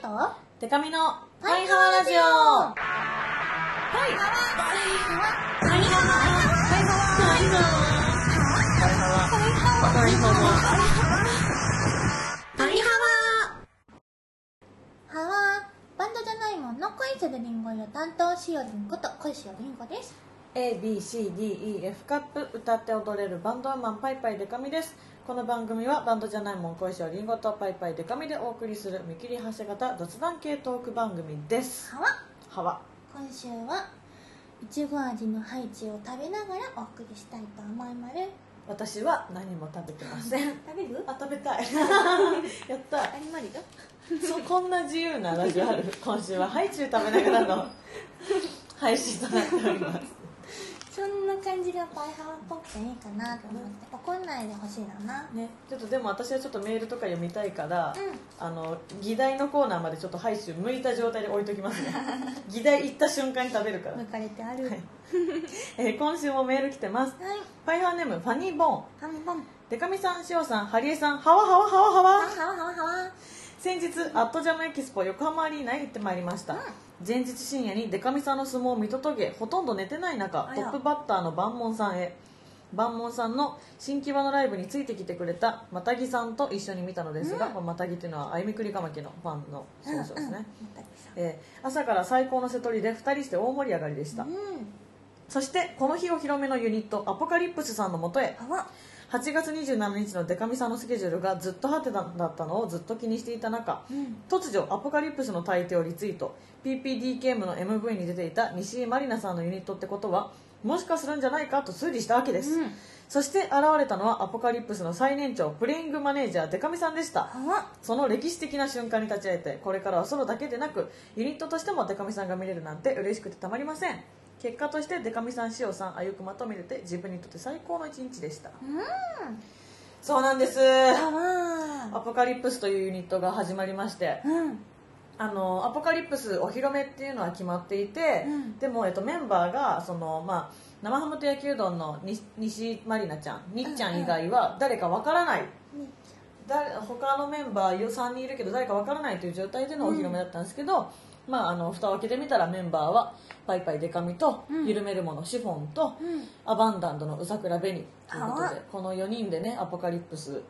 と？デカミのパイハワラジオ。はいパイハワ。パイハワ。パイハワ。パイハワ。パイハワ。ハワバンドじゃないもんの恋するリンゴよ。担当しおりんこと恋しおりんごです ABCDEF カップ。歌って踊れるバンドウーマンパイパイデカミですこの番組はバンドじゃないもん恋しょりんごとパイパイデカミでお送りする見切り発車型雑談系トーク番組です。ハワ。はわ今週はいちご味のハイチを食べながらお送りしたいと思います。私は何も食べてません。食べる？あ食べたい。やった。ありまりだ。そうこんな自由なラジオある。今週はハイチュウ食べながらの配信となっておりますそんな感じがパイハワっぽくていいかなと思って怒んないでほしいな。なねちょっとでも私はちょっとメールとか読みたいから、うん。あの議題のコーナーまでちょっとハイチュウ剥いた状態で置いときますね。議題行った瞬間に食べるから、向かれてあるははい。い、えー今週もメール来てます。はい。パイハーネームファニーボーン。ハンバン。デカミさん、シオさん、ハリエさん、ハワハワハワハハワワ。ハワハワハワ先日アットジャムエキスポ横浜アリーナへ行ってまいりました、うん。前日深夜にデカミさんの相撲を見届けほとんど寝てない中トップバッターの万門さんへ。万門さんの新木場のライブについてきてくれたマタギさんと一緒に見たのですが、うん。マタギっていうのはあゆみくりかまきのファンのそうそうですね、うんうんえー朝から最高の瀬取りで2人して大盛り上がりでした、うん。そしてこの日お披露目のユニットアポカリプスさんのもとへ8月27日のデカミさんのスケジュールがずっとハテナだったのをずっと気にしていた中、うん。突如アポカリプスの大帝をリツイート PPDKM の MV に出ていた西井まりなさんのユニットってことはもしかするんじゃないかと推理したわけです、うん。そして現れたのはアポカリプスの最年長プレイングマネージャーデカミさんでした。その歴史的な瞬間に立ち会えてこれからはソロだけでなくユニットとしてもデカミさんが見れるなんて嬉しくてたまりません結果としてデカミさんシオさんあゆくまと見れて自分にとって最高の一日でした。うん。そうなんです。ハアワポカリプスというユニットが始まりまして。うん。あのアポカリプスお披露目っていうのは決まっていて、うん。でも、えっと、メンバーがその、まあ、生ハムと焼きうどんのに西まりなちゃんにっちゃん以外は誰かわからない、誰他のメンバー3人いるけど誰かわからないという状態でのお披露目だったんですけど、まあ、あの蓋を開けてみたらメンバーはパイパイデカミと、うん。緩めるものシフォンと、うん。アバンダンドのうさくらベニということあでこの4人でねアポカリプスちょ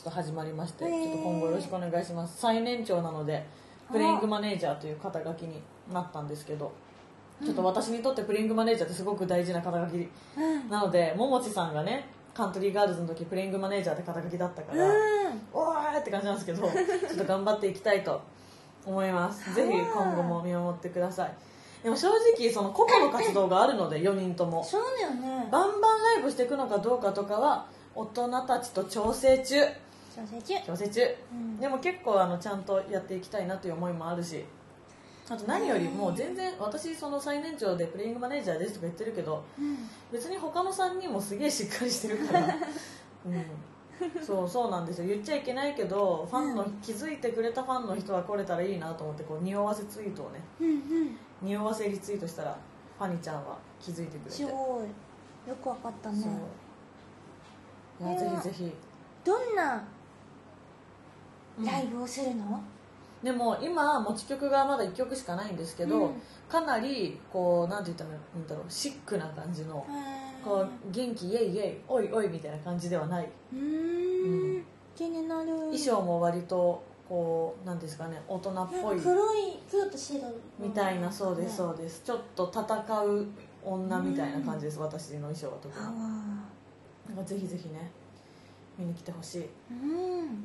っと始まりまして、ちょっと今後よろしくお願いします。最年長なのでプレイングマネージャーという肩書きになったんですけどちょっと私にとってプレイングマネージャーってすごく大事な肩書きうん。なのでももちさんがねカントリーガールズの時プレイングマネージャーって肩書きだったから、うん。おーいって感じなんですけど ちょっと頑張っていきたいと思います。ぜひ今後も見守ってください。でも正直その個々の活動があるので4人とも。そうだよね。バンバンライブしていくのかどうかとかは大人たちと調整中。調整中。調整中、うん。でも結構あのちゃんとやっていきたいなという思いもあるし。あと何よりも全然私その最年長でプレイングマネージャーですとか言ってるけどうん。別に他の3人もすげえしっかりしてるから、うん、そうそうなんですよ。言っちゃいけないけどファンの、気づいてくれたファンの人は来れたらいいなと思ってこう匂わせツイートをね。うんうん。匂わせリツイートしたらファニちゃんは気づいてくれて。すごい。よくわかったね。そう。いやぜひぜひ。どんなうん。ライブをするの？でも今持ち曲がまだ1曲しかないんですけど、うん。かなりこうなんて言ったらいいんだろう。シックな感じのこう元気イエイイエイおいおいみたいな感じではない。うーん。気になる。衣装も割とこうなんですかね大人っぽい。か黒い黒と白みたいなそうですうそうです。ちょっと戦う女みたいな感じです私の衣装は特に。なんかぜひぜひね見に来てほしい、うん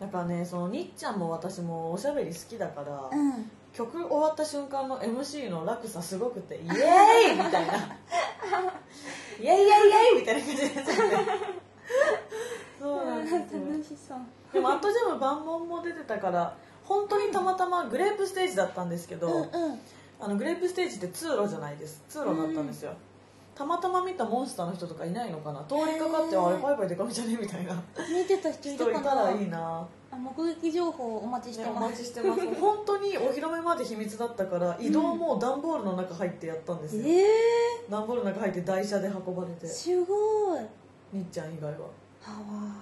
なんかねそのにっちゃんも私もおしゃべり好きだから、うん。曲終わった瞬間の MC の落差すごくて イエーイみたいな。イエイイエイイエイみたいな感じになっちゃってそうなんですよ。楽しそう。でもアットジャム万問も出てたから本当にたまたまグレープステージだったんですけど、うんうん。あのグレープステージって通路じゃないです。通路だったんですよ、たまたま見たモンスターの人とかいないのかな？通りかかってへー。あれバイバイデカミじゃねみたいな。見てた人い人るかな？いたらいいな。あ目撃情報お待ちしてね、おます待ちしてます。本当にお披露目まで秘密だったから移動も段ボールの中入ってやったんですよ、え段ボールの中入って台車で運ばれて。ー、すごい。にっちゃん以外は。はわ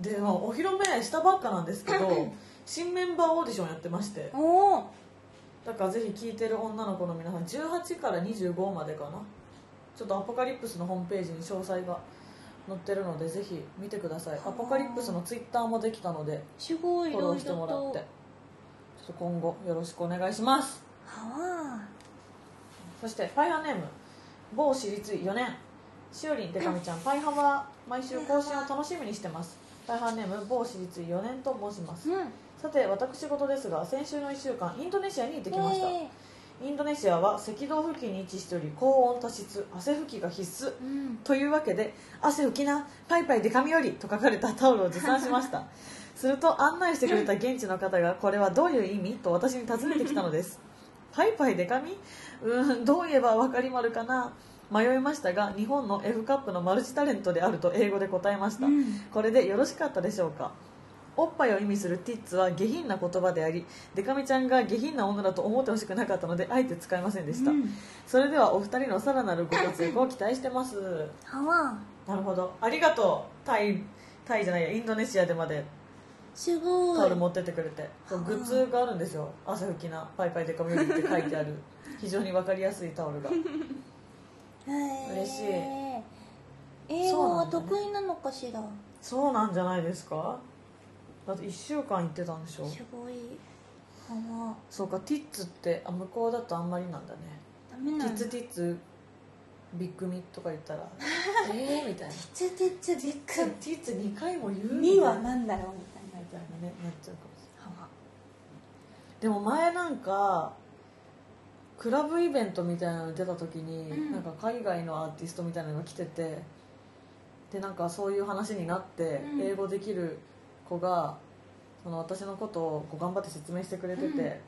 で、まあ、お披露目したばっかなんですけど 新メンバーオーディションやってまして。おおだからぜひ聞いてる女の子の皆さん18から25までかなちょっとアポカリプスのホームページに詳細が載ってるのでぜひ見てください。アポカリプスのツイッターもできたのですごいフォローしてもらって。ちょっと今後よろしくお願いします。はそしてファイハーネーム某私立4年。しおりんでかみちゃんパイハワは毎週更新を楽しみにしてます。パイハーネーム某私立4年と申します。あうん。さて私事ですが先週の1週間インドネシアに行ってきましたインドネシアは赤道付近に位置しており高温多湿汗拭きが必須うん。というわけで「汗拭きなパイパイデカミより」と書かれたタオルを持参しました。すると案内してくれた現地の方がこれはどういう意味と私に尋ねてきたのです。パイパイデカミ？うーんどう言えば分かりまるかな？迷いましたが日本の F カップのマルチタレントであると英語で答えました、うん。これでよろしかったでしょうか？おっぱいを意味するティッツは下品な言葉でありデカミちゃんが下品な女だと思ってほしくなかったのであえて使いませんでした、うん。それではお二人のさらなるご活躍を期待してます。はわなるほど。ありがとう。タイタイじゃないやインドネシアでまで。すごい。タオル持ってってくれて。そうグッズがあるんですよ。汗拭きなパイパイデカミよりって書いてある。非常に分かりやすいタオルが。嬉しい。英語は得意なのかしら？そうなんじゃないですか？だって1週間行ってたんでしょ？すごい。そうかティッツってあ向こうだとあんまりなんだね。ダメなんだ。ティッツティッツビッグミとか言ったら えー？みたいな。つつつびっくティッツ2回も言うり2はな何だろうみたいな。みたいなねなっちゃうかもしれない。でも前なんかクラブイベントみたいなのに出た時に、うん。なんか海外のアーティストみたいなのが来ててでなんかそういう話になって、うん。英語できる子がその私のことをこう頑張って説明してくれてて、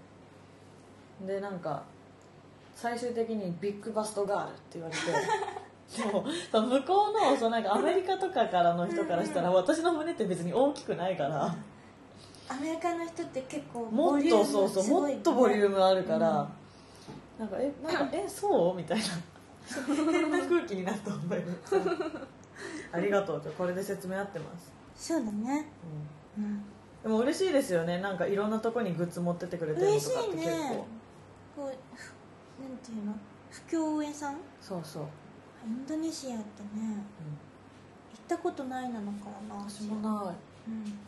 でなんか最終的に「ビッグバストガール」って言われてで もその向こうのそのなんかアメリカとかからの人からしたら私の胸って別に大きくないから。アメリカの人って結構もっとそうそうもっとボリュームムあるから、なんかえなんかえそう？みたいな。変な空気になった覚えがありがとうこれで説明合ってます、そうだね。うん。うんでも嬉しいですよね。なんかいろんなとこにグッズ持ってってくれてるの嬉しとかってい結構、ねこうふなんていうの？不況屋さんそうそう、インドネシアってねうん、行ったことないなのからな私もない。うん。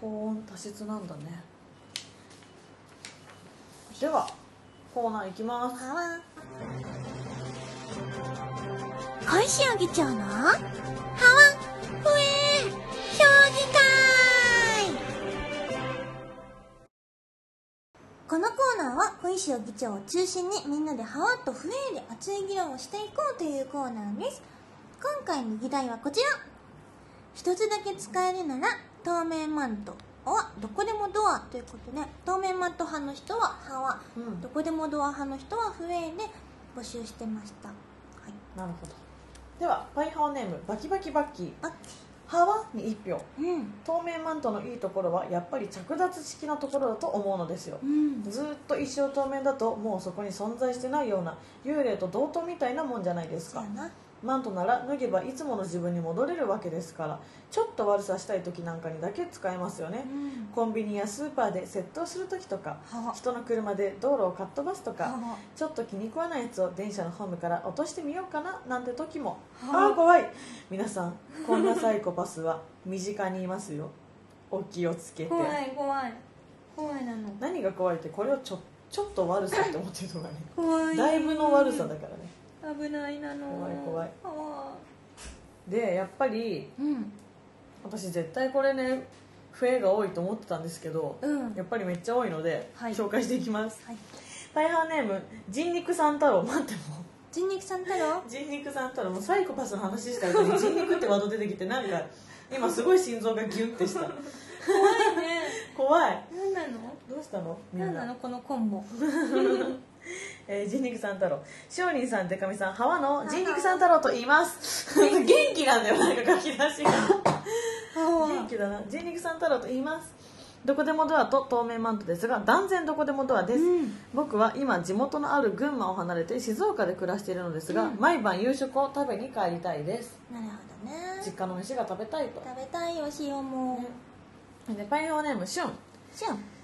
高温多湿なんだね。ではコーナーいきます。はわ小石あげちゃうのはわふえ評議会。このコーナーは小石を議長を中心にみんなでハワとフエで熱い議論をしていこうというコーナーです。今回の議題はこちら。一つだけ使えるなら透明マントはどこでもドアということで透明マント派の人はハワ。うん。どこでもドア派の人はフエで募集してました。はい。なるほど。ではパイハワネームバキバキバッキー。あハワに1票。うん。透明マントのいいところはやっぱり着脱式のところだと思うのですよ。うん。ずーっと一生透明だともうそこに存在してないような幽霊と同等みたいなもんじゃないですかマントなら脱げばいつもの自分に戻れるわけですからちょっと悪さしたい時なんかにだけ使えますよね。うん。コンビニやスーパーで窃盗する時とかは人の車で道路をかっ飛ばすとかはちょっと気に食わないやつを電車のホームから落としてみようかななんて時も。はあ。ああ怖い。皆さんこんなサイコパスは身近にいますよ。お気をつけて。怖い怖い。怖いなの。何が怖いってこれをちょちょっと悪さって思ってるのがね。怖い。だいぶの悪さだからね危ないなの。怖い怖い。はでやっぱりうん。私絶対これね笛が多いと思ってたんですけどうん。やっぱりめっちゃ多いので、はい。紹介していきます。はい。パイハーネーム人肉さん太郎。待っても人肉さん太郎？人肉さん太郎。もうサイコパスの話した後に 人肉ってワード出てきてなんか今すごい心臓がギュンってした。怖いね。怖い。何なの？どうしたの？みんな。何なの？このコンボ えー、人肉さん太郎。しおりんさんでかみさん。ハワの。人肉さん太郎と言います。元気。なんだよなんか書き出しが。元気だな。人肉さん太郎と言います。どこでもドアと透明マントですが断然どこでもドアです、うん。僕は今地元のある群馬を離れて静岡で暮らしているのですが、うん。毎晩夕食を食べに帰りたいです。なるほどね。実家の飯が食べたいと。食べたいよ塩も。でパイハワネームシュン。じゃん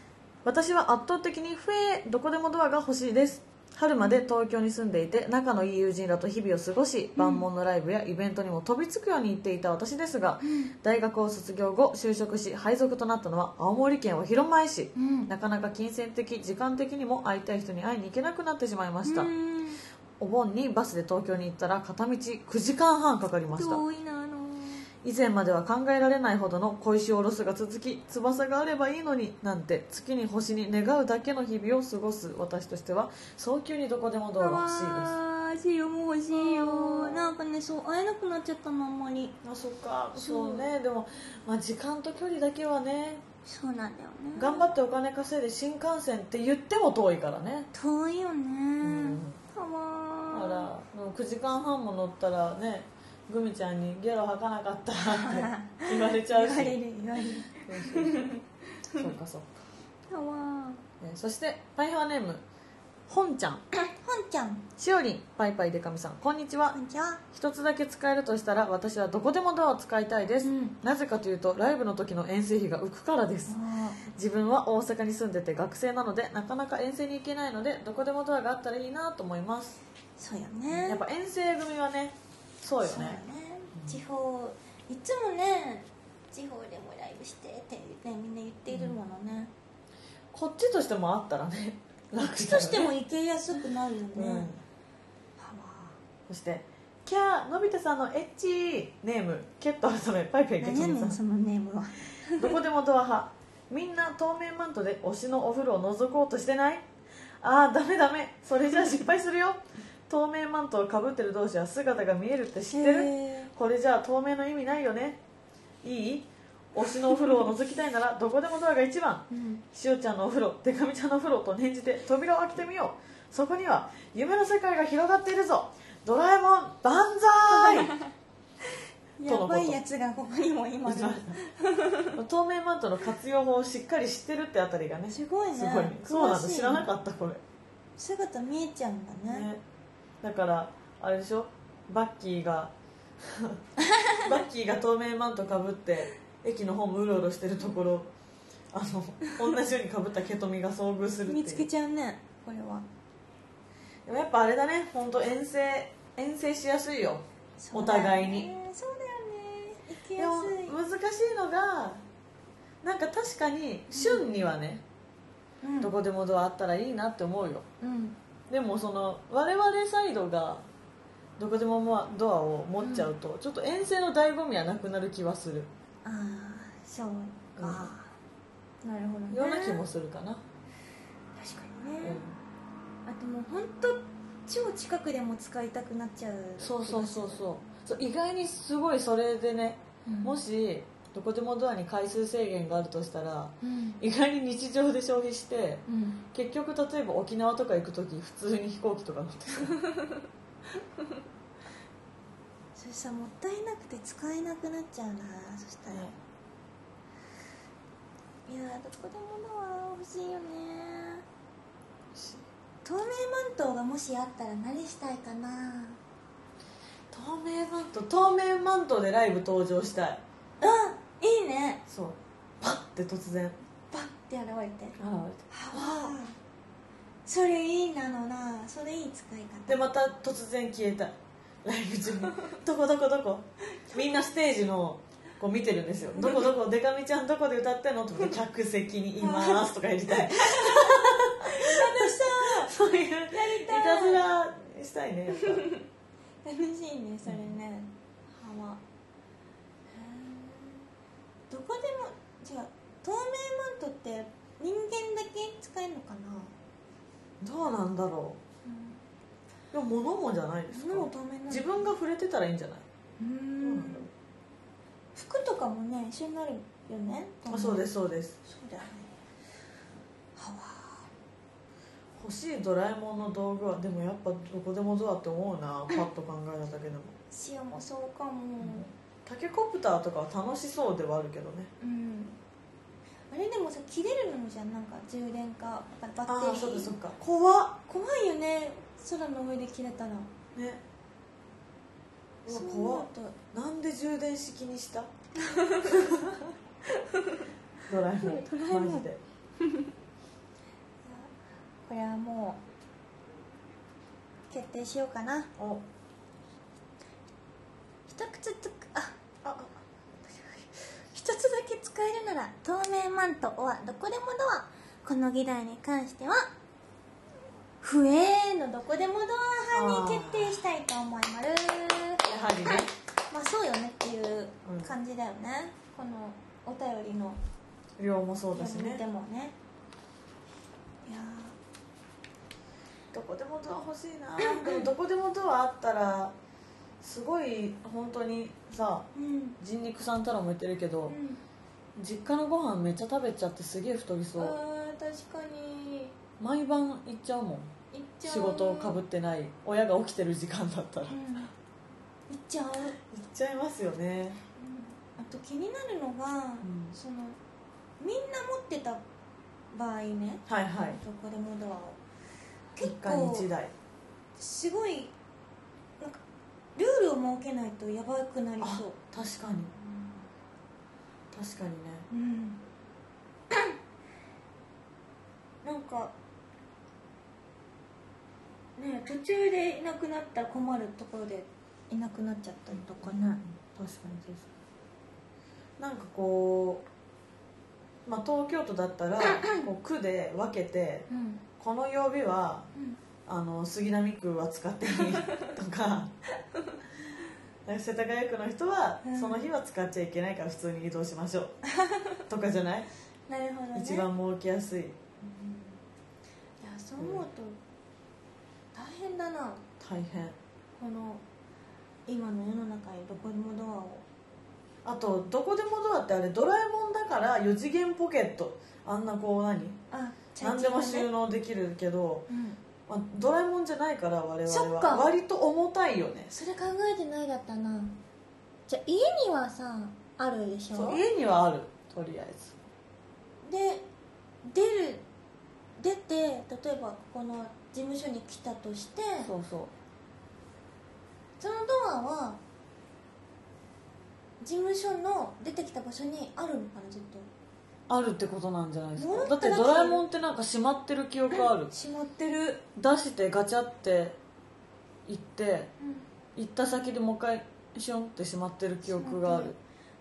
私は圧倒的にフェどこでもドアが欲しいです。春まで東京に住んでいて仲のいい友人らと日々を過ごし万門のライブやイベントにも飛びつくように行っていた私ですが、大学を卒業後就職し配属となったのは青森県は広前市、うん。なかなか金銭的時間的にも会いたい人に会いに行けなくなってしまいました、うん。お盆にバスで東京に行ったら片道9時間半かかりました。遠いな以前までは考えられないほどの小石おろすが続き翼があればいいのになんて月に星に願うだけの日々を過ごす私としては早急にどこでもドアが欲しいです。あーシオも欲しいよ。なんかねそう会えなくなっちゃったのあんまり。あそっか。そう。ね。でも、まあ、時間と距離だけはねそうなんだよね。頑張ってお金稼いで新幹線って言っても遠いからね。遠いよね、ん。かわだからもう9時間半も乗ったらねグミちゃんにゲロ吐かなかったって 言われちゃうし。言われる言われる。そうかそうか。かわえーそしてパイハーネーム本ちゃん。本ちゃん。しおりんパイパイでかみさん。こんにちは。こんにちは。一つだけ使えるとしたら私はどこでもドアを使いたいです、うん。なぜかというとライブの時の遠征費が浮くからです。自分は大阪に住んでて学生なのでなかなか遠征に行けないのでどこでもドアがあったらいいなと思います。そうよね。やっぱ遠征組はねそうよね。ね。地方いつもね地方でもライブしてって、ね、みんな言っているものね、こっちとしてもあったらね 楽こっちとしても行けやすくなるよね、うん。そしてキャーのび太さんのエッチネームケット改めパイパイでかみさ。んそのネームは。どこでもドア派。みんな透明マントで推しのお風呂を覗こうとしてない？あーダメダメ。それじゃあ失敗するよ透明マントをかぶってる同士は姿が見えるって知ってる？へこれじゃあ透明の意味ないよね。いい？推しのお風呂を覗きたいならどこでもドアが一番。ーうん。しおちゃんのお風呂でかみちゃんのお風呂と念じて扉を開けてみよう。そこには夢の世界が広がっているぞ。ドラえもん万歳！やばいやつがここにも今の 透明マントの活用法をしっかり知ってるってあたりがねすごいね。すごい。そうなんだ。知らなかったこれ。姿見えちゃうんだねね、だからあれでしょ？バッキーが バッキーが透明マントかぶって駅のホームうろうろしてるところあの同じようにかぶったケトミが遭遇するっていう。見つけちゃうねこれは。でもやっぱあれだね本当遠征遠征しやすいよ。お互いに。そうだよね。行きでもやすい。難しいのがなんか確かに旬にはね、うん。どこでもドアあったらいいなって思うよ。うんでもその我々サイドがどこでもドアを持っちゃうと、ちょっと遠征の醍醐味はなくなる気はする。ああそうか、なるほどね。ような気もするかな、確かにね、あともう本当超近くでも使いたくなっちゃうそうそうそうそう。そう意外にすごいそれでね、うん。もしどこでもドアに回数制限があるとしたらうん。意外に日常で消費してうん。結局例えば沖縄とか行く時普通に飛行機とか乗ってさ それさもったいなくて使えなくなっちゃうなそしたら、ねいやどこでもドア欲しいよね。透明マントがもしあったら何したいかな。透明マント透明マントでライブ登場したい。うんいいね。そう。パッて突然。バッて現れて。現れてはわそれいいなのな。それいい使い方。でまた突然消えた。ライブ中に。どこどこどこ？みんなステージのこう見てるんですよ。どこどこ？でかみちゃんどこで歌ってんの？とか客席にいますとかやりたい。そういういりたい。たずらしたいね 楽しいねそれね。はわどこでも違う透明マントって人間だけ使えるのかな、どうなんだろう。でも物もじゃないですか。物も透明なの自分が触れてたらいいんじゃない、うーん。服とかもね一緒になるよねあそうですそうです。そうだよね。はわ欲しいドラえもんの道具はでもやっぱどこでもドアって思うな。パッと考えただけでも。塩もそうかもタケコプターとかは楽しそうではあるけどね。うん。あれでもさ切れるのじゃんなんか充電か。バッテリー。ああそうかそうか。怖っ。怖いよね。空の上で切れたら。ね。うわ怖っ。なんで充電式にした？ドラえもんドラえもんマジで。これはもう決定しようかな。お。一つつくああ一つだけ使えるなら透明マントはどこでもドア。この議題に関しては不衛のどこでもドア派に決定したいと思います。やはりね。まあそうよねっていう感じだよね、このお便りの量もそうだし読みでねもね。いやどこでもドア欲しいな。でもどこでもドアあったらすごい本当にさーうん。人肉さんたらも言ってるけど、うん。実家のご飯めっちゃ食べちゃってすげえ太りそう。あー確かに。毎晩行っちゃうもん。いっちゃう。仕事をかぶってない。親が起きてる時間だったら。行っうん。いっちゃう、ちゃいますよね。あと気になるのが、ん。そのみんな持ってた場合ね。はいはい。どこでもドアを。一結家に構一台。すごいルールを設けないとやばくなりあそう。確かに。確かにね。うん。なんかね途中でいなくなったら困るところでいなくなっちゃったりとかね、確かに確かに。なんかこう、まあ、東京都だったら こう区で分けてうん。この曜日はうんあの杉並区は使っていいとか世田谷区の人はうん。その日は使っちゃいけないから普通に移動しましょう。とかじゃない？なるほどね。一番儲けやすい。いやそう思うと大変だな。大変。この今の世の中にどこでもドアを。あとどこでもドアってあれドラえもんだから4次元ポケット。あんなこう何？あ何でも収納できるけど、うんまあ、ドラえもんじゃないから我々そっか。は割と重たいよね。それ考えてないだったな。じゃあ家にはさあるでしょ？そう家にはある。とりあえず。で出る出て例えばここの事務所に来たとしてそうそう。そのドアは事務所の出てきた場所にあるのかなずっとあるってことなんじゃないですか？だ。ってドラえもんってなんか閉まってる記憶ある。閉まってる、出してガチャって行って行った先でもう一回シュンって閉まってる記憶がある。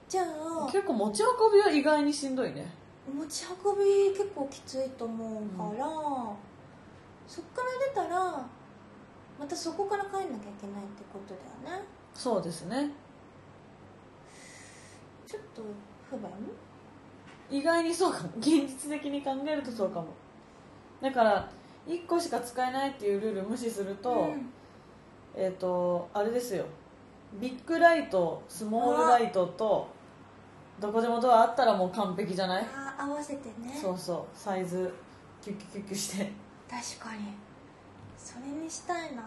じゃあ。結構持ち運びは意外にしんどいね。持ち運び結構きついと思うから、そっから出たらまたそこから帰んなきゃいけないってことだよね。そうですね。ちょっと不便？意外にそうかも現実的に考えるとそうかも。だから1個しか使えないっていうルール無視すると、うん。えっ、とあれですよ。ビッグライトスモールライトとどこでもドアあったらもう完璧じゃない？あー合わせてね。そうそう。サイズキュッキュッキュッキュして、確かに。それにしたいな、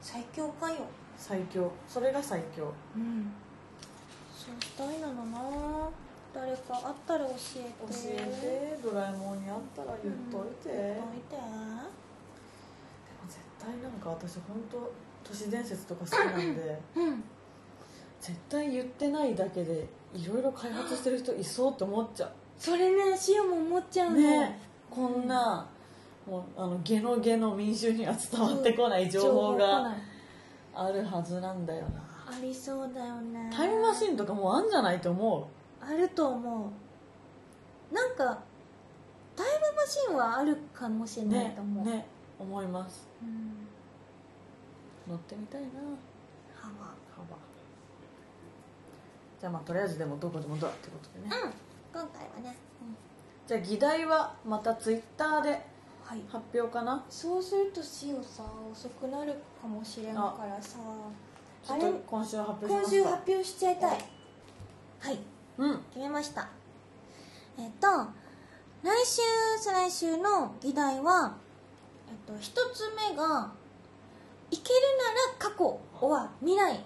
最強かよ。最強。それが最強。うんしたいなのな。誰かあったら教えて。教えて。ドラえもんにあったら言っといて、うん言っでもといて。絶対なんか私本当都市伝説とか好きなんで。うん。絶対言ってないだけでいろいろ開発してる人いそうって思っちゃそれねシオも思っちゃううの。ね。こんなもうあのゲノゲの民衆には伝わってこない情報があるはずなんだよなありそうだよね。タイムマシンとかもうあんじゃないと思あると思う。なんかタイムマシンはあるかもしれうねないと思う、ね思います。うん。乗ってみたいな。ハワ幅じゃあまあとりあえずでもどこでもドアってことでね、うん。今回はね、じゃあ議題はまたツイッターではい。発表かな。そうするとシオさ遅くなるかもしれんからさあれ？と今週発表しますか。今週発表しちゃいたい。はい。うん。決めました。えっと来週再来週の議題はえっと一つ目が「いけるなら過去は未来。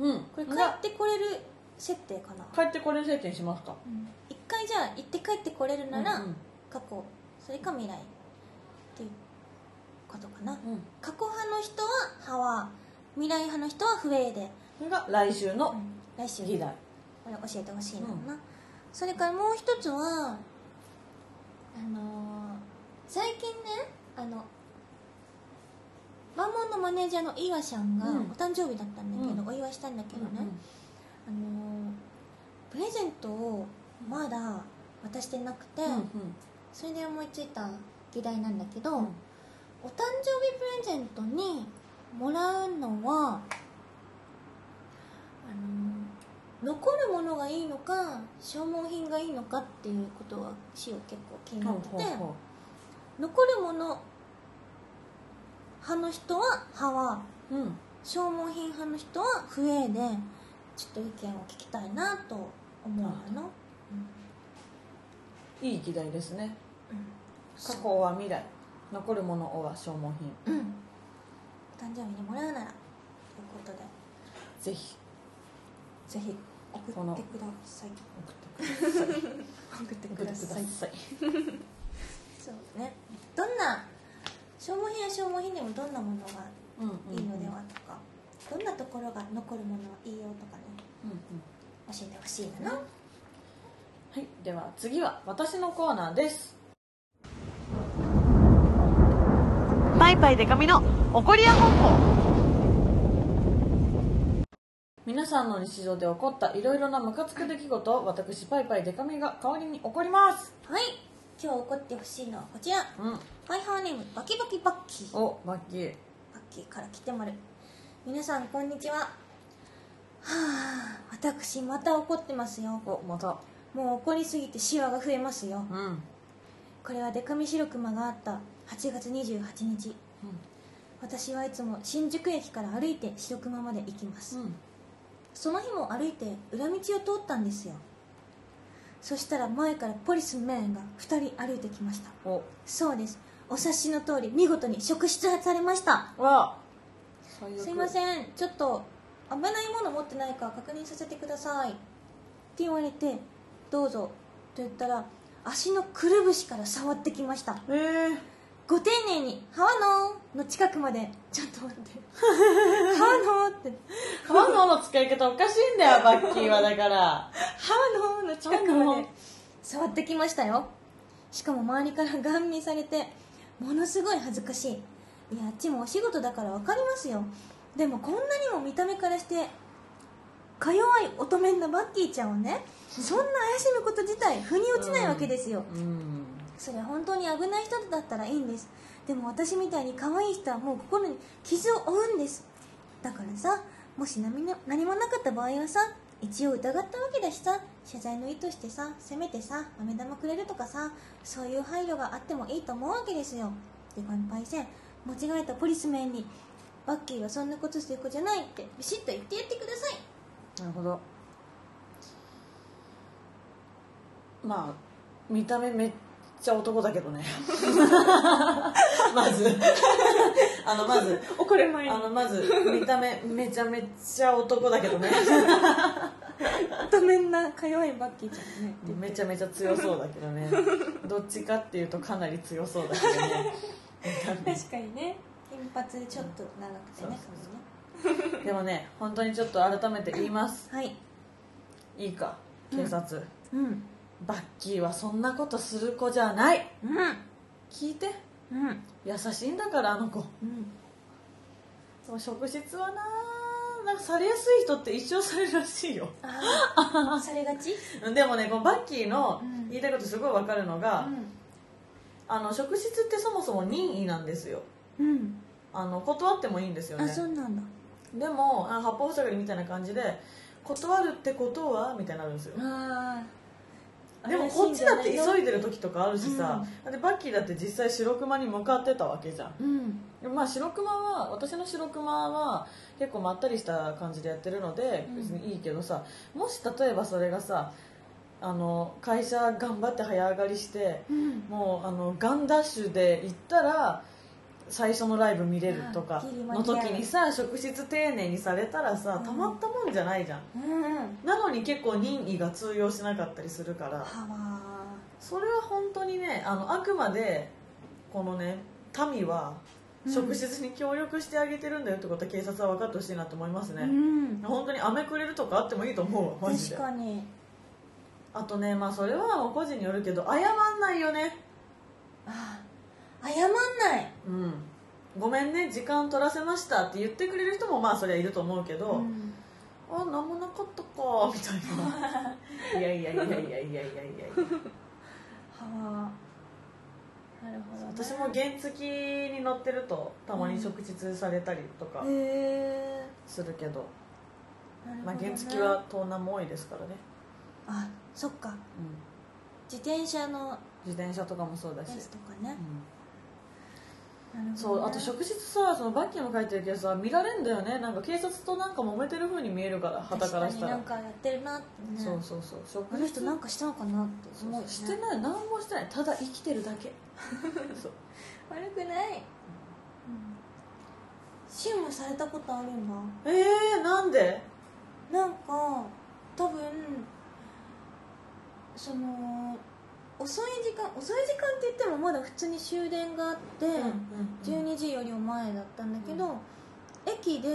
うん」これ帰がってこれる設定かな、帰ってこれ設定にしますか。うん。一回じゃあ行って帰ってこれるなら、うんうん。過去。それか未来。っていうことかな。うん。過去派の人は「派は未来派の人は「不衛で、それが来週の来週。議題。これ教えてほしいのかな、それからもう一つはあのー最近ねあのマンモンのマネージャーの岩ちゃんがおうん。誕生日だったんだけど、うん。お祝いしたんだけどね、あのープレゼントをまだ渡してなくて、うんうん。それで思いついた議題なんだけど、うん。お誕生日プレゼントにもらうのはあの残るものがいいのか消耗品がいいのかっていうことはしお結構気になってて、残るもの派の人は「派はううん。消耗品派の人は「不栄でちょっと意見を聞きたいなと思うの、いい議題ですね。うん。過去は未来。残るものは消耗品。うん。お誕生日にもらうならということで。ぜひ。ぜひ送ってください。送ってください。送ってください。そうね。どんな消耗品は消耗品でもどんなものがうんうんうんいいのではとか、どんなところが残るものはいいよとかね。うんうん。教えてほしいなの、はい、では次は私のコーナーです。パイパイデカミの怒りや本舗。皆さんの日常で起こったいろいろなムカつく出来事を私パイパイデカミが代わりに怒ります。はい今日怒ってほしいのはこちらうん。ファイハーネームバキバキバッキーお、バッキー。バッキーから来てまる皆さんこんにちははあ私また怒ってますよお、また。もう怒りすぎてシワが増えますようん。これはデカミ白熊があった8月28日。私はいつも新宿駅から歩いて白熊まで行きます、うん。その日も歩いて裏道を通ったんですよ。そしたら前からポリスメンが2人歩いてきました。お、そうです。お察しの通り見事に職質されました。すいません。ちょっと危ないもの持ってないか確認させてください。って言われてどうぞ。と言ったら足のくるぶしから触ってきました。えー、ご丁寧に「ハワノー」の近くまで。ちょっと待って「ハワノー」って。ファンのの使い方おかしいんだよ、バッキーはだから。「ハワノー」の近くまで。触ってきましたよしかも周りからガン見されてものすごい恥ずかしい。いやあっちもお仕事だから分かりますよ。でもこんなにも見た目からしてか弱い乙女なバッキーちゃんをね そんな怪しむこと自体腑に落ちないわけですよ、うん。それは本当に危ない人だったらいいんです。でも私みたいに可愛い人はもう心に傷を負うんです。だからさもし何も何もなかった場合はさ一応疑ったわけだしさ謝罪の意としてさせめてさ飴玉くれるとかさそういう配慮があってもいいと思うわけですよ。で乾杯せん間違えたポリスメンにバッキーはそんなことする子じゃないってビシッと言ってやってください。なるほど。まあ見た目めっちゃ男だけどね。まず。あのまず。怒る前あのまず見た目めちゃめちゃ男だけどね。乙女なか弱いバッキーちゃんね。めちゃめちゃ強そうだけどね。どっちかっていうとかなり強そうだけどね。確かにね。金髪でちょっと長くてねそうでもね本当にちょっと改めて言います。はい。いいか警察、うんバッキーはそんなことする子じゃない。うん。聞いて。うん。優しいんだからあの子。うん。でも職質はななんかされやすい人って一生されるらしいよ。ああ されがち？でもねこのバッキーのうん。言いたいことすごい分かるのが、うん。あの職質ってそもそも任意なんですよ。うん。あの断ってもいいんですよあねそうなんだ。でもあ八方塞がりみたいな感じで断るってことはみたいになるんですよ。ああでもこっちだって急いでる時とかあるしさ、でバッキーだって実際白熊に向かってたわけじゃん。うん。まあ白熊は私の白熊は結構まったりした感じでやってるのでうん。別にいいけどさ、もし例えばそれがさあの会社頑張って早上がりしてうん。もうあのガンダッシュで行ったら最初のライブ見れるとかの時にさ職質丁寧にされたらさうん。たまったもんじゃないじゃん。うんなのに結構任意が通用しなかったりするから。それは本当にねあのあくまでこのね民はうん。職質に協力してあげてるんだよってことは警察は分かってほしいなと思いますね、うん。本当に飴くれるとかあってもいいと思うわマジで。確かにあとねまあそれは個人によるけど謝んないよね。ああ謝んない。うん。ごめんね時間取らせましたって言ってくれる人もまあそりゃいると思うけど、うん、あ何もなかったかみたいな。いやいやいやいやいやいやいやはあ。なるほど、ね、私も原付に乗ってるとたまに食事されたりとかするけど,うん、まあ、原付は盗難も多いですからね。あそっか、うん、自転車の自転車とかもそうだし。ですとかね、うん。そうあと職質さそのバッキーも書いてるけどさ見られんだよね。なんか警察となんか揉めてる風に見えるから旗からしたら、なんかやってるなってね。そうそうそう。職あの人なんかしたのかなって思うよね。してない。何もしてない。ただ生きてるだけ。そう。悪くない、うん、シュンもされたことあるんだ。えー、なんで？なんか多分その遅い時間遅い時間って言ってもまだ普通に終電があって、12時よりも前だったんだけど、駅で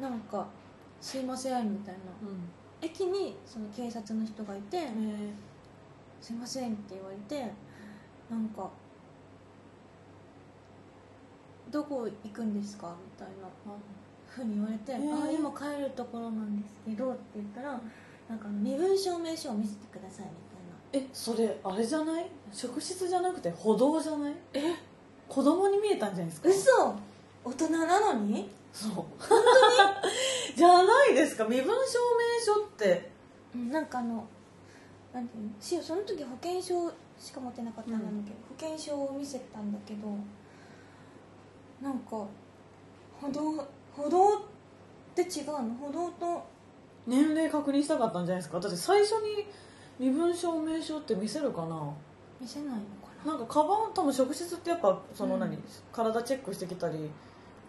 なんか「すいません」みたいな。うん。駅にその警察の人がいてえ。ー「すいません」って言われてなんか「どこ行くんですか?」みたいなふうに言われて「へーあ今帰るところなんですけど」って言ったらなんか身分証明書を見せてくださいみえそれあれじゃない？職質じゃなくて歩道じゃない？え？子供に見えたんじゃないですか？嘘。大人なのに？そう。本当に？じゃないですか？身分証明書って。うんなんかあのなんていうの？しその時保険証しか持ってなかったんだけど、保険証を見せたんだけどなんか歩道歩道って違うの？歩道と年齢確認したかったんじゃないですか？だって最初に身分証明書って見せるかな？見せないのかな？なんかカバン多分職質ってやっぱそのうん。何、体チェックしてきたり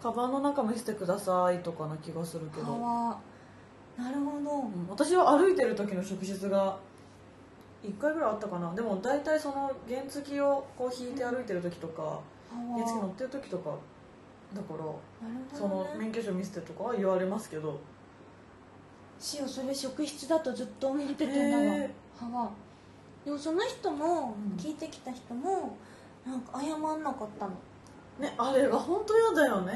カバンの中見せてくださいとかな気がするけど、はなるほど、うん私は歩いてる時の職質が1回ぐらいあったかな。でも大体その原付をこう引いて歩いてる時とか原付乗ってる時とかだからなるその免許証見せてとかは言われますけど。しおそれ職質だとずっと思ってたんだわへはでもその人も、うん。聞いてきた人もなんか謝んなかったの、ねあれが本当嫌だよね。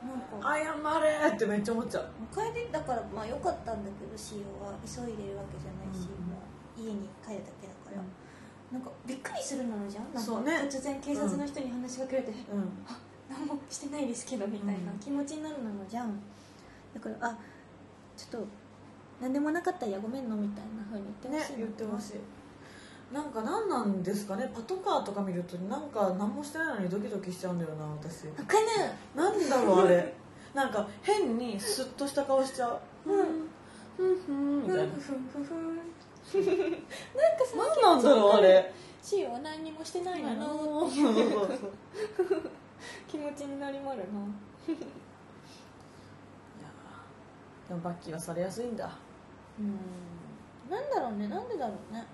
なんか謝れってめっちゃ思っちゃう。帰りだからまあ良かったんだけどしおは急いでるわけじゃないし、うん。もう家に帰るだけだから、なんかびっくりするのじゃん。なんかそうね。突然警察の人に話しかけられて、うん。あ何もしてないですけどみたいなうん気持ちになるのじゃん。だからあちょっと何でもなかったらごめんのみたいなふうに言ってねほしい言ってほしい。なんか何なんですかね。パトカーとか見るとなんか何もしてないのにドキドキしちゃうんだよな私。わかる。なんだろうあれ。なんか変にスッとした顔しちゃう。うん。ふん。ふん。みたいなふん。ふん。ふん。ふん。なん。かさ何なん。だろうあれしおは何にもしてないのそうそう気持ちになりまるないやでもバッキーはされやすいん。だうん。なんだろうね。なんでだろうね。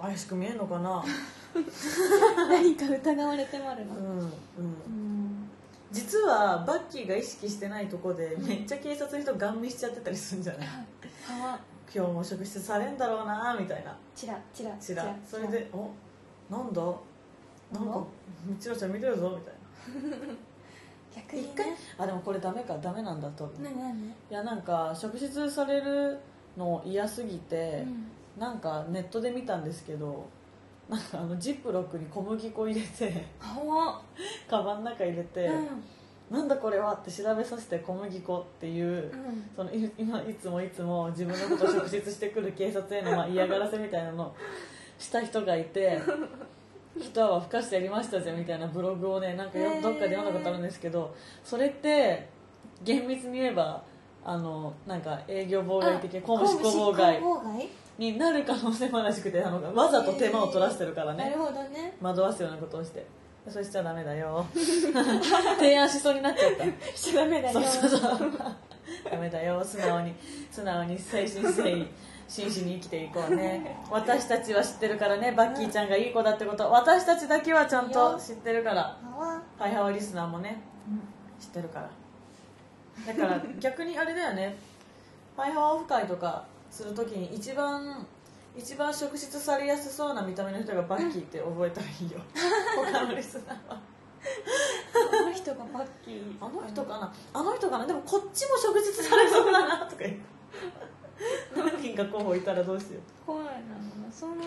怪しく見えんのかな？何か疑われてまるなうんうん。うん。実はバッキーが意識してないとこでめっちゃ警察の人ガン見しちゃってたりするんじゃない？あ今日も職質されんだろうなみたいな。チラチラちらそれで「お？なんだ？なんかチラチラ見てるぞ」みたいな 逆にね。一回？あでもこれダメかダメなんだと何？何？いやなんか職質されるの嫌すぎて、うん。なんかネットで見たんですけどなんかあのジップロックに小麦粉入れては カバンの中入れて、うん。なんだこれはって調べさせて小麦粉っていう、うん。そのい今いつもいつも自分のことを職質してくる警察へのまあ嫌がらせみたいなのをした人がいて 一泡吹かしてやりましたぜみたいなブログをねなんかよどっかで読んだことあるんですけどそれって厳密に言えばあのなんか営業妨害的な公務執行妨害になる可能性もあるらしくてあのわざと手間を取らせてるからねなるほどね。惑わすようなことをして。そしちゃダメだよ。提案しそうになっちゃった。しちゃダメだよ。そうそうそう。ダメだよ。素直に素直に誠心誠意真摯に生きていこうね。私たちは知ってるからね。バッキーちゃんがいい子だってこと。私たちだけはちゃんと知ってるから。はわパイハワリスナーもね。知ってるから。だから 逆にあれだよね。パイハワオフ会とかするときに一番一番職質されやすそうな見た目の人がバッキーって覚えたらいいよ。他のリスナーは。あの人がバッキー。あの人かな。あの人かな。でもこっちも職質されそうだなとか言って何人か候補いたらどうしよう。怖いな。そんな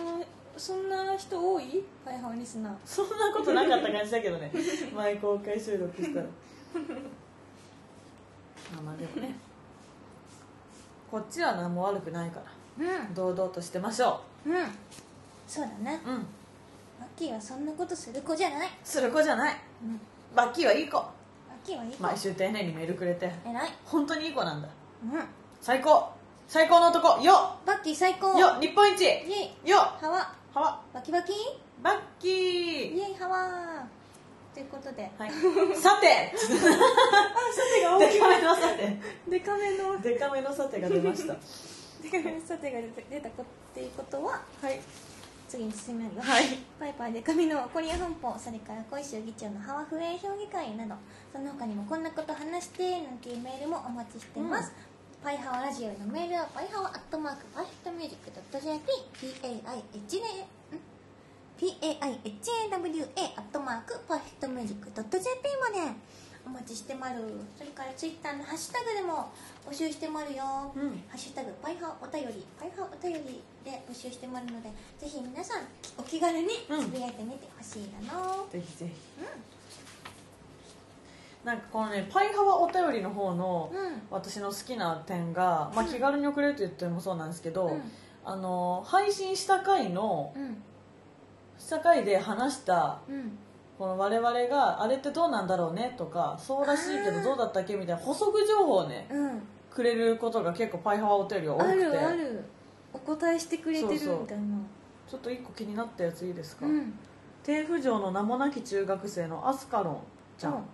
そんな人多い？パイハワリスナー。そんなことなかった感じだけどね。前公開収録したら。まあまあでもね。こっちは何も悪くないから。うん。堂々としてましょう。ん。そうだねううん。バッキーはそんなことする子じゃない。する子じゃない。うん。バッキーはいい子。バッキーはいい子。毎週丁寧にメールくれて。偉い。本当にいい子なんだ。うん。最高最高の男。よ。バッキー最高。よ。日本一。イエイ。よ。ハワ。はわバキバキバッキイーエイハワ。ということで。はい。さて。デカめのさて。デカめの。デカめのさてが出ました。デカめのさてが出たっていうことは？はい。次に進めるよはい。パイパイデカミのコリア本舗それから小石議長のハワフエ評議会などその他にもこんなこと話してなんていうメールもお待ちしてます、パイハワラジオへのメールはパイハワアットマークパーフェクトミュージックドット JP PAIHA PAIHAWA アットマークパーフェクトミュージックドット JP までお待ちしてまるそれからツイッターのハッシュタグでも募集してまるよ、うんハッシュタグパイハお便りパイハお便りで募集してまるのでぜひ皆さんお気軽につぶやいてみてほしいなの。ぜひぜひなんかこのねパイハワお便りの方のうん。私の好きな点が、まあ、気軽に送れると言ってもそうなんですけど、うん。あの配信した回のうん。した回で話したうん。この我々があれってどうなんだろうねとかそうらしいけどどうだったっけみたいな補足情報をねうん。くれることが結構パイハワお便りが多あくて。るある。お答えしてくれてるみたいな。そうそう。ちょっと一個気になったやついいですか、うん。低浮上の名もなき中学生のアスカロンちゃん、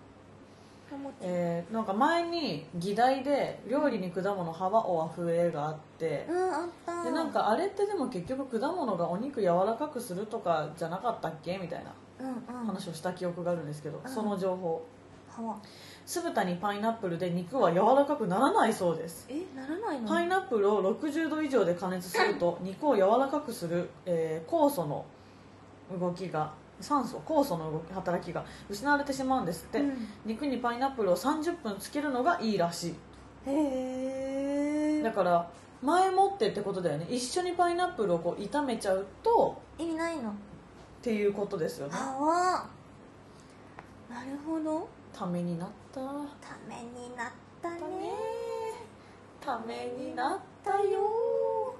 えーなんか前に議題で「料理に果物ハワオは増え」があって、うんあった。でなんかあれってでも結局果物がお肉柔らかくするとかじゃなかったっけ？みたいな話をした記憶があるんですけど、うん。その情報。酢豚にパイナップルで肉は柔らかくならないそうです。えならないの？パイナップルを60度以上で加熱すると肉を柔らかくする、えー酵素の動きが酸素酵素の動き働きが失われてしまうんですって、うん。肉にパイナップルを30分つけるのがいいらしい。へえだから前もってってことだよね。一緒にパイナップルをこう炒めちゃうと意味ないの。っていうことですよね。ハワなるほど。ためになった。ためになったね。ためになったよ。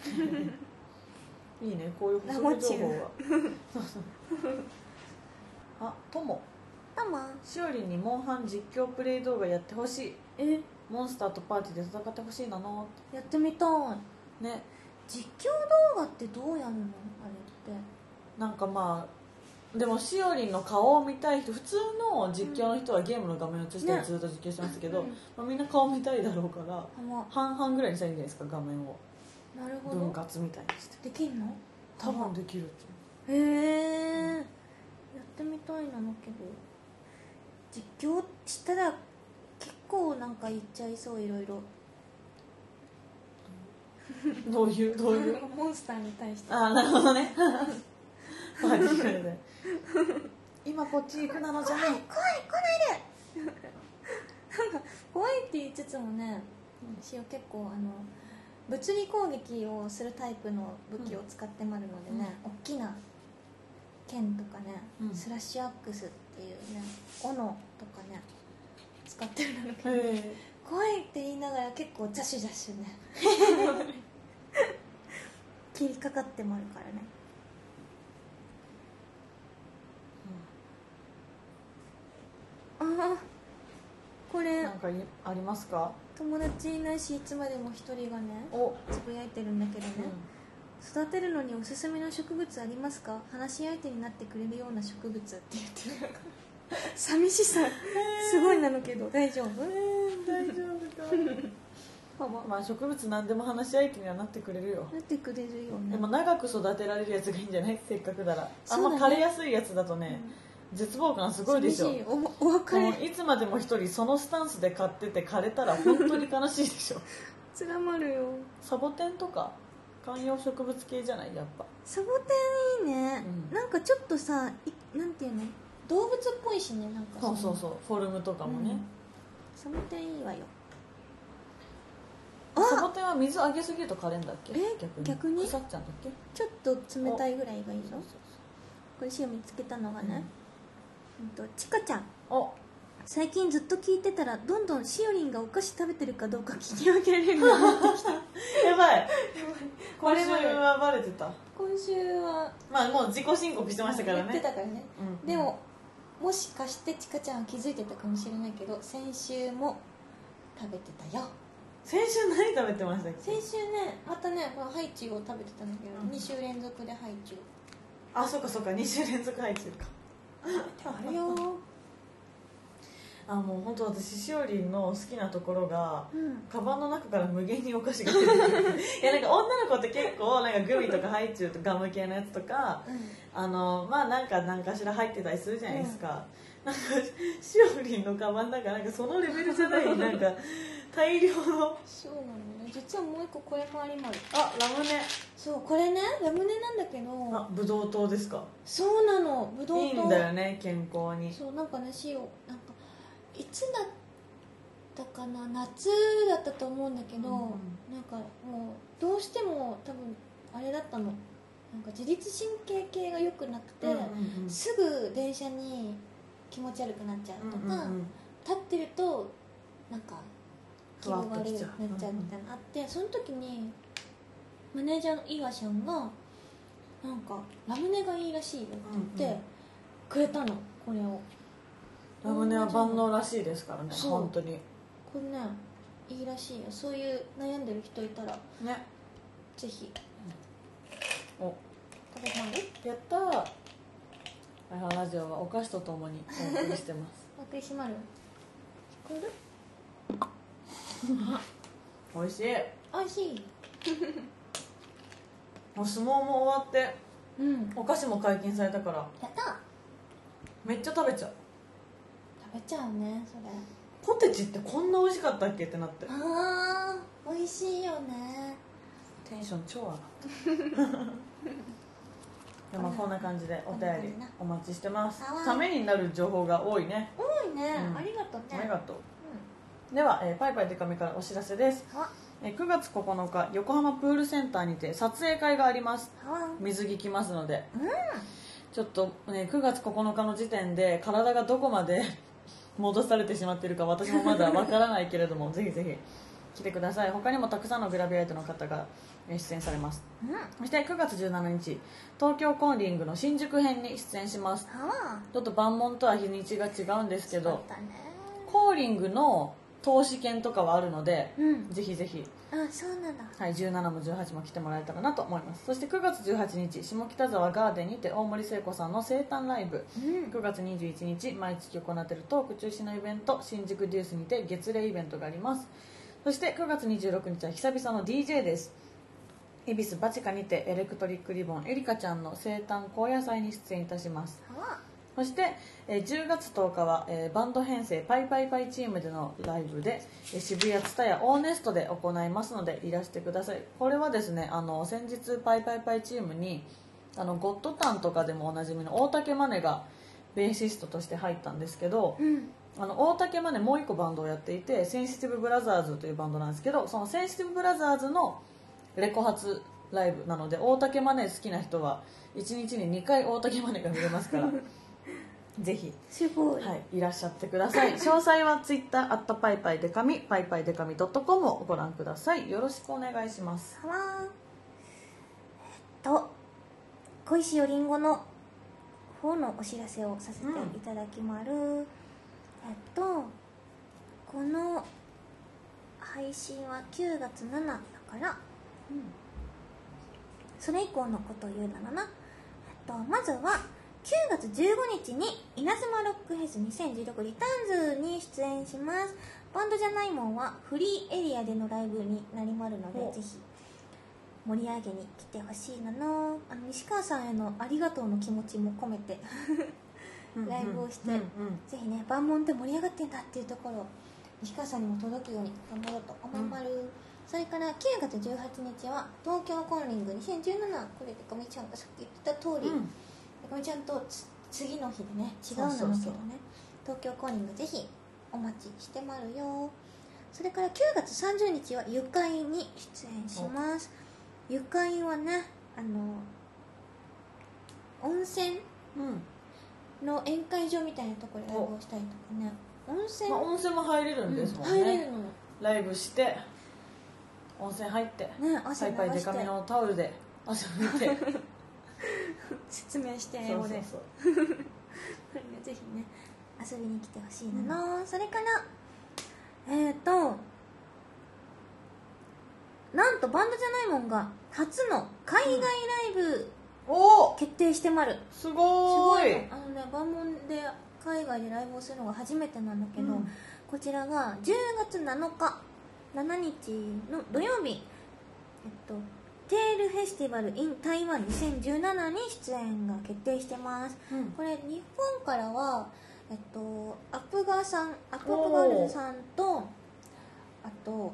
いいね。こういう補足情報が。そうそう あともたましおりんにモンハン実況プレイ動画やってほしい。え？モンスターとパーティーで戦ってほしいなの。やってみたい。ね。実況動画ってどうやるの？あれって。なんかまあでもしおりんの顔を見たい人普通の実況の人はゲームの画面を映してね。ずっと実況してますけど、うん。まあ、みんな顔見たいだろうから半々ぐらいにしたらいいんじゃないですか画面を。なるほ分ど割みたいにして。できんの？多分できる。ってへえやってみたいなのけど。実況したら結構なんか言っちゃいそういろいろ。どういうどういう？モンスターに対して。ああなるほどね。パーティーからね今こっち行くなのじゃない。怖い来ないで。なんか怖いって言いつつもね私は結構あの物理攻撃をするタイプの武器を使ってまるのでね、大きな剣とかね、うん。スラッシュアックスっていうね斧とかね使ってるんだけどへえ。怖いって言いながら結構ザシュザシュね。切りかかってもあるからね。ああこれ。なんかいありますか？友達いないしいつまでも一人がねお、つぶやいてるんだけどね、育てるのにおすすめの植物ありますか？話し相手になってくれるような植物って言ってる。寂しさ。すごいなのけど。大丈夫？大丈夫か。まあ植物何でも話し相手にはなってくれるよ。なってくれるよねでも長く育てられるやつがいいんじゃない？せっかくなら。あんま枯れやすいやつだとね絶望感すごいでしょ。寂しい。おお別れ。いつまでも一人そのスタンスで買ってて枯れたら本当に悲しいでしょ。つらまるよ。サボテンとか観葉植物系じゃないやっぱ。サボテンいいね、うん。なんかちょっとさいなんていうの？動物っぽいしねなんかそうそううそう。フォルムとかもね、サボテンいいわよ。サボあテンは水あげすぎると枯れんだっけ？え？逆に。逆に？腐っちゃうんだっけ？ちょっと冷たいぐらいがいいの？そうこれしお見つけたのがね、うん。とちかちゃん。お。最近ずっと聞いてたらどんどんしおりんがお菓子食べてるかどうか聞き分けられるようになってきた。やばい 今週はバレてた？今週はまあもう自己申告してましたから言ってねたからね。うんでももしかしてちかちゃんは気づいてたかもしれないけど先週も食べてたよ。先週何食べてましたっけ？先週ねまたねこのハイチュウを食べてたんだけど、うん。2週連続でハイチュウ。あそっかそっか。2週連続入ってるか。あるよあもう本当私しおりんの好きなところがうん。カバンの中から無限にお菓子が出てくる。いやなんか女の子って結構なんかグミとかハイチュウとかガム系のやつとかあのまあなんか何かしら入ってたりするじゃないですか、なんかしおりんのカバンなんかなんかそのレベルじゃない なんか大量の。そうなのね。実はもう一個これもありまるあラムネ。そうこれねラムネなんだけど。あブドウ糖ですか。そうなの。ぶどうといいんだよね健康に。そうなんかねしおなんかいつだったかな？夏だったと思うんだけど、うん。うんなんかもうどうしても多分あれだったの。なんか自律神経系が良くなくて、うんうんうん。すぐ電車に気持ち悪くなっちゃうとか、うんうんうん。立ってるとなんか気分悪いなっちゃうみたいなのあってその時にマネージャーのイワシャンがなんかラムネがいいらしいよって言ってくれたのこれをラムネは万能らしいですからね本当に。これねいいらしいよ。そういう悩んでる人いたらね。ぜひ。お。食べまるやったー。アイハラジオはお菓子とともにお送りしてます。お送りしまる？聞こえる？美味しい。おいしい。もう相撲も終わって。うん。お菓子も解禁されたから。やっためっちゃ食べちゃう食べちゃうねそれ。ポテチってこんな美味しかったっけってなって。あー美味しいよね。テンション超上がった。でもこんな感じでお便りお待ちしてます。ためになる情報が多いね。多いね、うん。ありがとうね。ありがとう。では、えーパイパイデカミからお知らせです、えー9月9日横浜プールセンターにて撮影会があります。は水着着ますので。うん。ちょっとね9月9日の時点で体がどこまで戻されてしまっているか私もまだわからないけれども ぜひぜひ来てください。他にもたくさんのグラビアアイドルの方がえー出演されます。うん。はそして9月17日東京コンリングの新宿編に出演します。あちょっと万門とは日にちが違うんですけどコーリングの投資券とかはあるのでうん。ぜひぜひ、あそうなんだ。はい、17も18も来てもらえたらなと思います。そして9月18日下北沢ガーデンにて大森聖子さんの生誕ライブ。うん。9月21日毎月行っているトーク中止のイベント新宿デュースにて月例イベントがあります。そして9月26日は久々の DJ です。恵比寿バチカにてエレクトリックリボンエリカちゃんの生誕高野祭に出演いたします。はそして、えー10月10日は、えーバンド編成パイパイパイチームでのライブで、えー渋谷ツタヤオーネストで行いますのでいらしてください。これはですねあの先日パイパイパイチームにあのゴッドタンとかでもおなじみの大竹マネがベーシストとして入ったんですけどうん。あの大竹マネもう一個バンドをやっていてセンシティブブラザーズというバンドなんですけどそのセンシティブブラザーズのレコ発ライブなので大竹マネ好きな人は1日に2回大竹マネが見れますから ぜひ。すごい、はい、いらっしゃってください。詳細はツイッターアットパイパイデカミパイパイデカミドットコムをご覧ください。よろしくお願いします。はわえっと小石よりんごの方のお知らせをさせていただきまる、えっとこの配信は9月7だから。それ以降のことを言うならな、えっと、まずは9月15日に稲妻ロックフェス2016リターンズに出演します。バンドじゃないもんはフリーエリアでのライブになりまるのでお。ぜひ盛り上げに来てほしいなの。あの西川さんへのありがとうの気持ちも込めてライブをしてうんうん。ぜひね万門って盛り上がってんだっていうところを西川さんにも届くように頑張ろうと思いまる、それから9月18日は東京コンリング2017これでかみちゃんがさっき言ってた通り、うんかみちゃんとつ次の日でね違うのだけどね。東京コンリングぜひお待ちしてまるよ。それから9月30日はゆかいに出演します。ゆかいはねあの温泉うんの宴会場みたいなところでライブをしたりとかね。温泉、まあ、温泉も入れるんですもんね、入れるの。ライブして温泉入ってねパ汗流イパイデカめしてのタオルで汗拭いて説明して英そう語でそう。そうぜひね遊びに来てほしいなの、それからえっ、ー、となんとバンドじゃないもんが初の海外ライブおお決定してまる、すすごーい。ごいのあのね万門で海外でライブをするのが初めてなんだけど、うん。こちらが10月7日7日の土曜日。えっとテールフェスティバル in 台湾2017に出演が決定してます。うん。これ日本からはえっとアップガーさんアップガールズさんとあと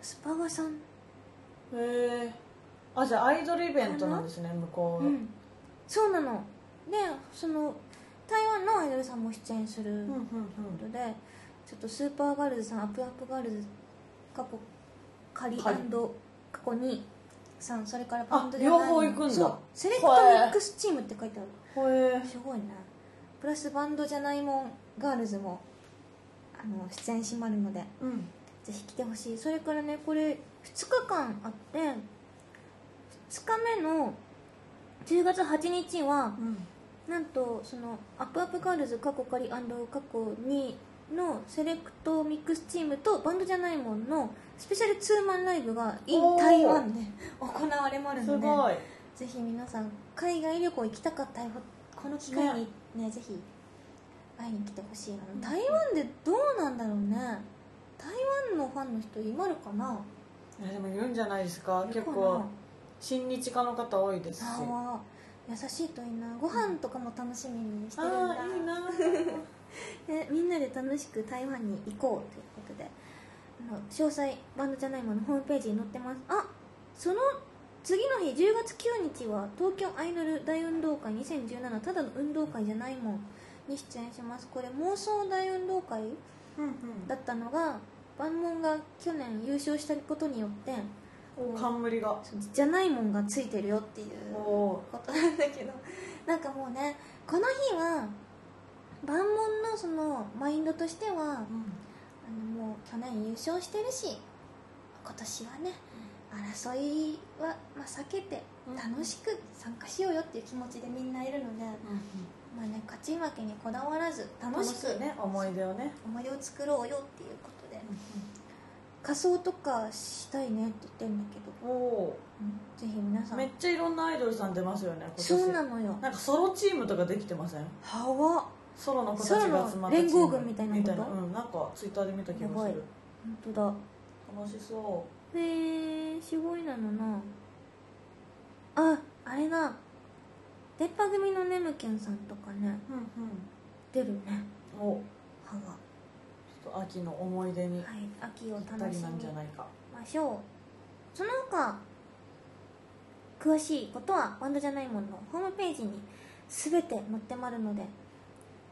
スパガさん、へえあじゃあアイドルイベントなんですね向こう、うん、そうなの。でその台湾のアイドルさんも出演するうんうんことでちょっとスーパーガールズさんアップアップガールズカリカリ過去にさんそれからバンドじゃ両方行くんだ。そうセレクトミックスチームって書いてある。うんへえすごいねプラスバンドじゃないもんガールズもあの出演しまるのでうん。ぜひ来てほしい。それからねこれ2日間あって2日目の10月8日はうん。なんとそのアップアップガールズかっこ仮かっこ2のセレクトミックスチームとバンドじゃないもんのスペシャルツーマンライブが in 台湾で行われまるのでぜひ皆さん海外旅行行きたかったらこの機会にねぜひ会いに来てほしい台湾でどうなんだろうね。台湾のファンの人いまるかな？いやでもいるんじゃないですか。結構親日家の方多いですし。優しいといいな。ご飯とかも楽しみにしてるんだ。ああいいなでみんなで楽しく台湾に行こうということであの詳細バンドじゃないものホームページに載ってます。あその次の日10月9日は東京アイドル大運動会2017ただの運動会じゃないもんに出演します。これ妄想大運動会だったのが万門が去年優勝したことによってお冠が。じゃないもんがついてるよっていうことなんだけどなんかもうねこの日は万門のそのマインドとしてはあのもう去年優勝してるし今年はね争いは、まあ、避けてうん。楽しく参加しようよっていう気持ちでみんないるので、まあね、勝ち負けにこだわらず楽しくね思い出をね。思い出を作ろうよっていうことで仮装とかしたいねって言ってるんだけど、おおうんぜひ皆さん。めっちゃいろんなアイドルさん出ますよね今年。そうなのよ。なんかソロチームとかできてません？はわソロの子たちが集まったチーム。ソロの連合軍みたいなこと？うんなんかツイッターで見た気がする。本当だ。楽しそへえすごいなのな。ああれだ。出っ歯組のねむけんさんとかね。ううんうん。出るね。お。歯が。ちょっと秋の思い出にはい秋を楽しみりなんじゃないか。ましょう。その他詳しいことはバンドじゃないもののホームページに全て載ってまるので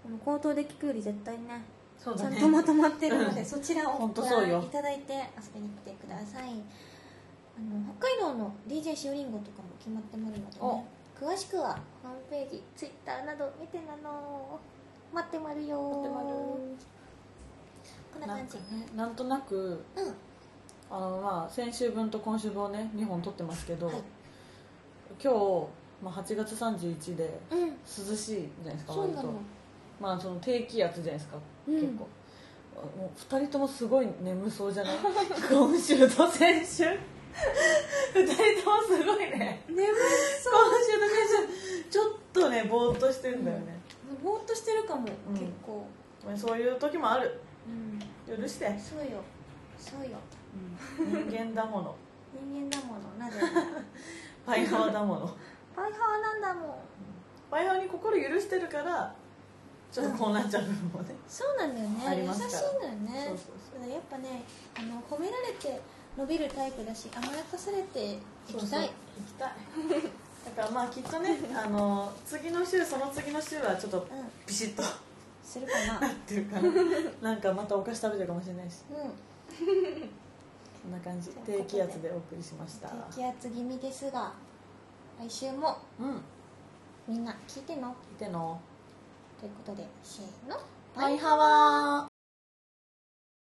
この口頭で聞くより絶対ねちゃんそうだね。とまとまってるので、うん。そちらをご覧いただいて遊びに来てください。あの北海道の DJ しおりんごとかも決まってまるのでね詳しくはホームページ Twitter など見てなの。待ってまるよ。待ってまるこんな感じ。なんかねなんとなくうん。あのまあ先週分と今週分をね2本撮ってますけど、はい。今日、まあ、8月31でうん。涼しいじゃないですか割とそうなのまあその低気圧じゃないですか、うん。結構。もう2人ともすごい眠そうじゃない？今週と先週。2人ともすごいね。眠今週と先週ちょっとねぼーっとしてんだよね、ぼーっとしてるかも、ん。結構。まあそういう時もある。うん。許して、そうよ。そうよ。人間だもの。人間だもの。なぜ？パイハワだもの。パイハワなんだもん。パイハワに心許してるからちょっとこうなっちゃう部分もね、そうなんだよね。優しいんだよね。そうそうだからやっぱねあの褒められて伸びるタイプだし甘やかされていきたい。そうそう。行きたい。だからまあきっとねあの次の週その次の週はちょっとうん。ビシッとするかな。なってるから。なんかまたお菓子食べてるかもしれないし。うん。そんな感じ。低気圧でお送りしました。低気圧気味ですが来週もうん。聞みんな聞いての？いてのということでせーの。バイハワー。